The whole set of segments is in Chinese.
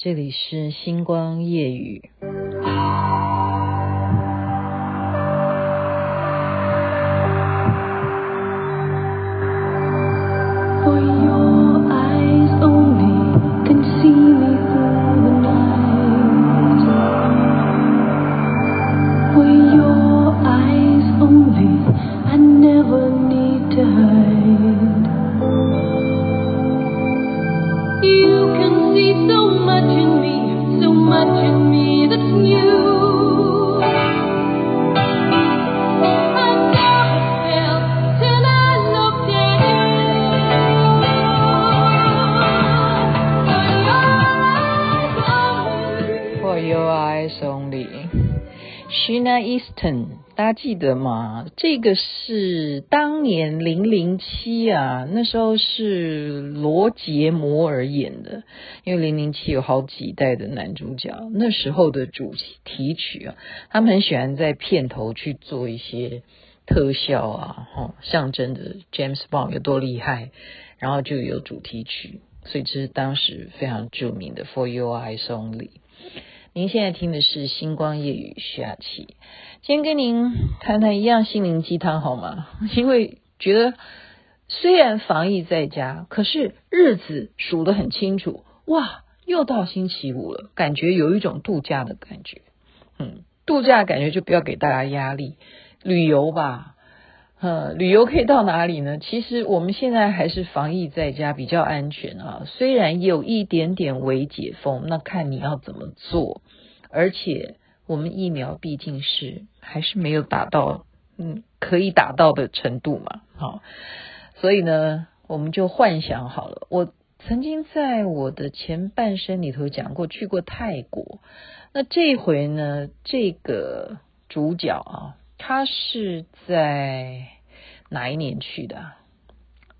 这里是星光夜雨。Easton，大家记得吗？这个是当年零零七啊，那时候是罗杰摩尔演的。因为零零七有好几代的男主角，那时候的主题曲啊，他们很喜欢在片头去做一些特效啊，哈，象征着 James Bond 有多厉害，然后就有主题曲，所以这是当时非常著名的 For Your Eyes Only。您现在听的是星光夜语徐雅琪，今天跟您谈谈一样心灵鸡汤好吗？因为觉得虽然防疫在家，可是日子数得很清楚，哇，又到星期五了，感觉有一种度假的感觉。嗯，度假感觉就不要给大家压力，旅游吧。呃，旅游可以到哪里呢？其实我们现在还是防疫在家比较安全啊，虽然有一点点微解封，那看你要怎么做。而且我们疫苗毕竟是还是没有打到，嗯，可以打到的程度嘛，好，所以呢，我们就幻想好了。我曾经在我的前半生里头讲过，去过泰国。那这回呢，这个主角啊。他是在哪一年去的？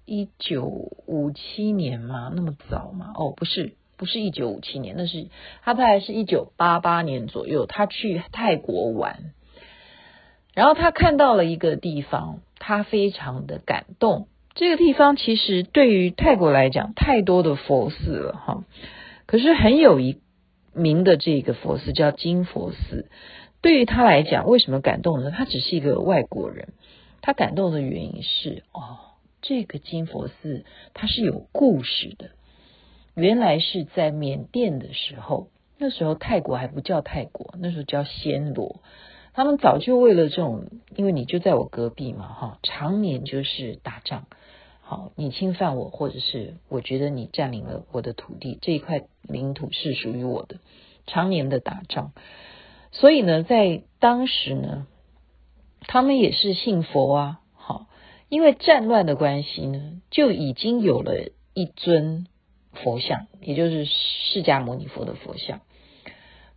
一九五七年吗？那么早吗？哦，不是，不是一九五七年，那是他大概是一九八八年左右。他去泰国玩，然后他看到了一个地方，他非常的感动。这个地方其实对于泰国来讲，太多的佛寺了哈。可是很有一名的这个佛寺叫金佛寺。对于他来讲，为什么感动呢？他只是一个外国人，他感动的原因是哦，这个金佛寺它是有故事的。原来是在缅甸的时候，那时候泰国还不叫泰国，那时候叫暹罗。他们早就为了这种，因为你就在我隔壁嘛，哈，常年就是打仗。好，你侵犯我，或者是我觉得你占领了我的土地，这一块领土是属于我的，常年的打仗。所以呢，在当时呢，他们也是信佛啊，好，因为战乱的关系呢，就已经有了一尊佛像，也就是释迦牟尼佛的佛像。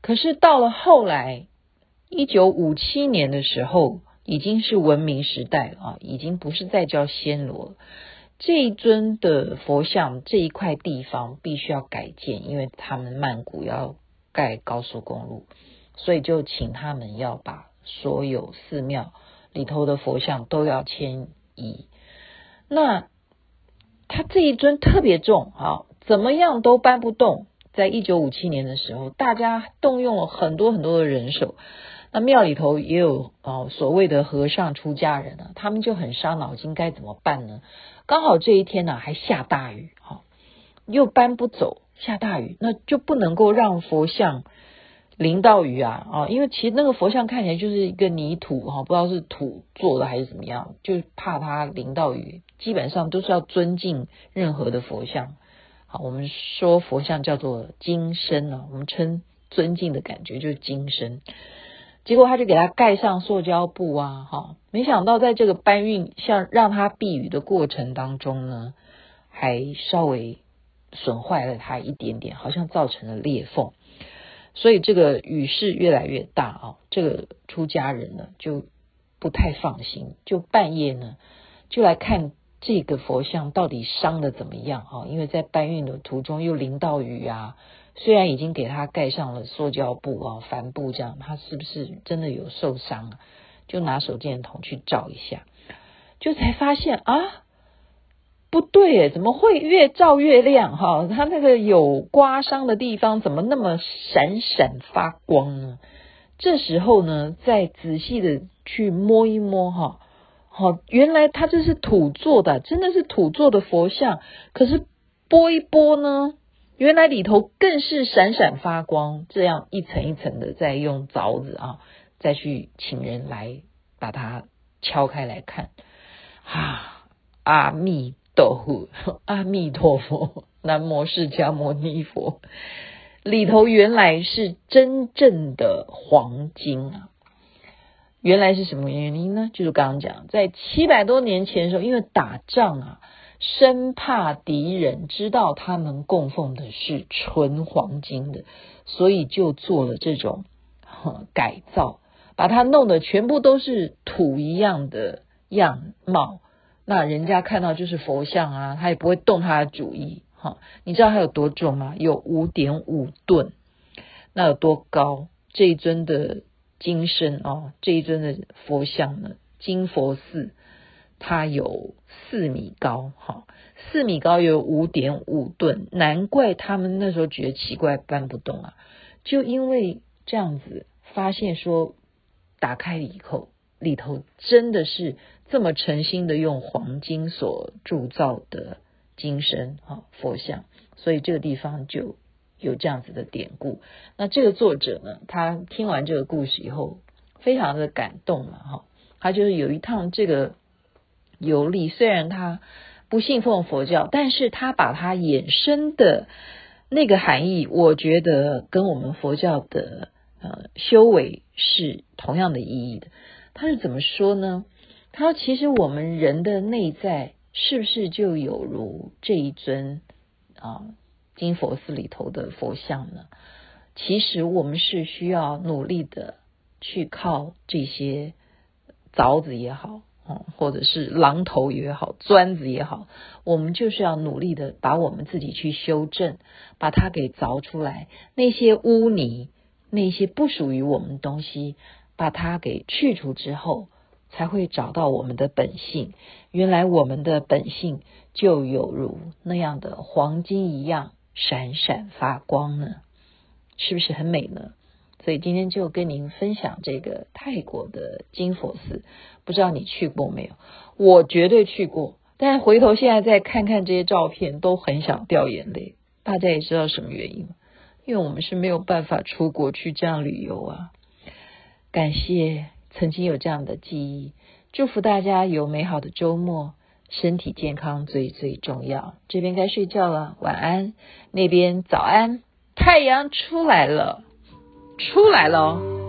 可是到了后来，一九五七年的时候，已经是文明时代啊，已经不是再叫暹罗。这一尊的佛像，这一块地方必须要改建，因为他们曼谷要盖高速公路。所以就请他们要把所有寺庙里头的佛像都要迁移。那他这一尊特别重啊，怎么样都搬不动。在一九五七年的时候，大家动用了很多很多的人手。那庙里头也有啊所谓的和尚出家人啊，他们就很伤脑筋，该怎么办呢？刚好这一天呢还下大雨，哈，又搬不走，下大雨，那就不能够让佛像。淋到雨啊啊！因为其实那个佛像看起来就是一个泥土哈，不知道是土做的还是怎么样，就怕它淋到雨。基本上都是要尊敬任何的佛像。好，我们说佛像叫做金身啊，我们称尊敬的感觉就是金身。结果他就给他盖上塑胶布啊，哈，没想到在这个搬运像让他避雨的过程当中呢，还稍微损坏了它一点点，好像造成了裂缝。所以这个雨势越来越大啊，这个出家人呢就不太放心，就半夜呢就来看这个佛像到底伤得怎么样啊？因为在搬运的途中又淋到雨啊，虽然已经给他盖上了塑胶布啊、帆布这样，他是不是真的有受伤啊？就拿手电筒去照一下，就才发现啊，不对诶，怎么会越照越亮哈？它那个有刮伤的地方怎么那么闪闪发光呢？这时候呢，再仔细的去摸一摸哈，好，原来它这是土做的，真的是土做的佛像。可是拨一拨呢，原来里头更是闪闪发光，这样一层一层的再用凿子啊，再去请人来把它敲开来看啊，阿弥 阿弥陀佛，南无释迦牟尼佛。里头原来是真正的黄金啊！原来是什么原因呢？就是刚刚讲，在七百多年前的时候，因为打仗啊，生怕敌人知道他们供奉的是纯黄金的，所以就做了这种 改造，把它弄得全部都是土一样的样貌。那人家看到就是佛像啊，他也不会动他的主意。哈，你知道它有多重吗？有五点五吨，那有多高？这一尊的金身哦，这一尊的佛像呢，金佛寺，它有四米高，哈，四米高有五点五吨，难怪他们那时候觉得奇怪，搬不动啊，就因为这样子，发现说，打开以后，里头真的是这么诚心的用黄金所铸造的。金身哈佛像，所以这个地方就有这样子的典故。那这个作者呢，他听完这个故事以后，非常的感动了哈。他就是有一趟这个游历，虽然他不信奉佛教，但是他把他衍生的那个含义，我觉得跟我们佛教的呃修为是同样的意义的。他是怎么说呢？他，其实我们人的内在。是不是就有如这一尊啊金佛寺里头的佛像呢？其实我们是需要努力的去靠这些凿子也好，嗯或者是榔头也好，砖子也好，我们就是要努力的把我们自己去修正，把它给凿出来，那些污泥，那些不属于我们的东西，把它给去除之后。才会找到我们的本性。原来我们的本性就有如那样的黄金一样闪闪发光呢，是不是很美呢？所以今天就跟您分享这个泰国的金佛寺，不知道你去过没有？我绝对去过，但是回头现在再看看这些照片，都很想掉眼泪。大家也知道什么原因？因为我们是没有办法出国去这样旅游啊。感谢。曾经有这样的记忆，祝福大家有美好的周末，身体健康最最重要。这边该睡觉了，晚安。那边早安，太阳出来了，出来了。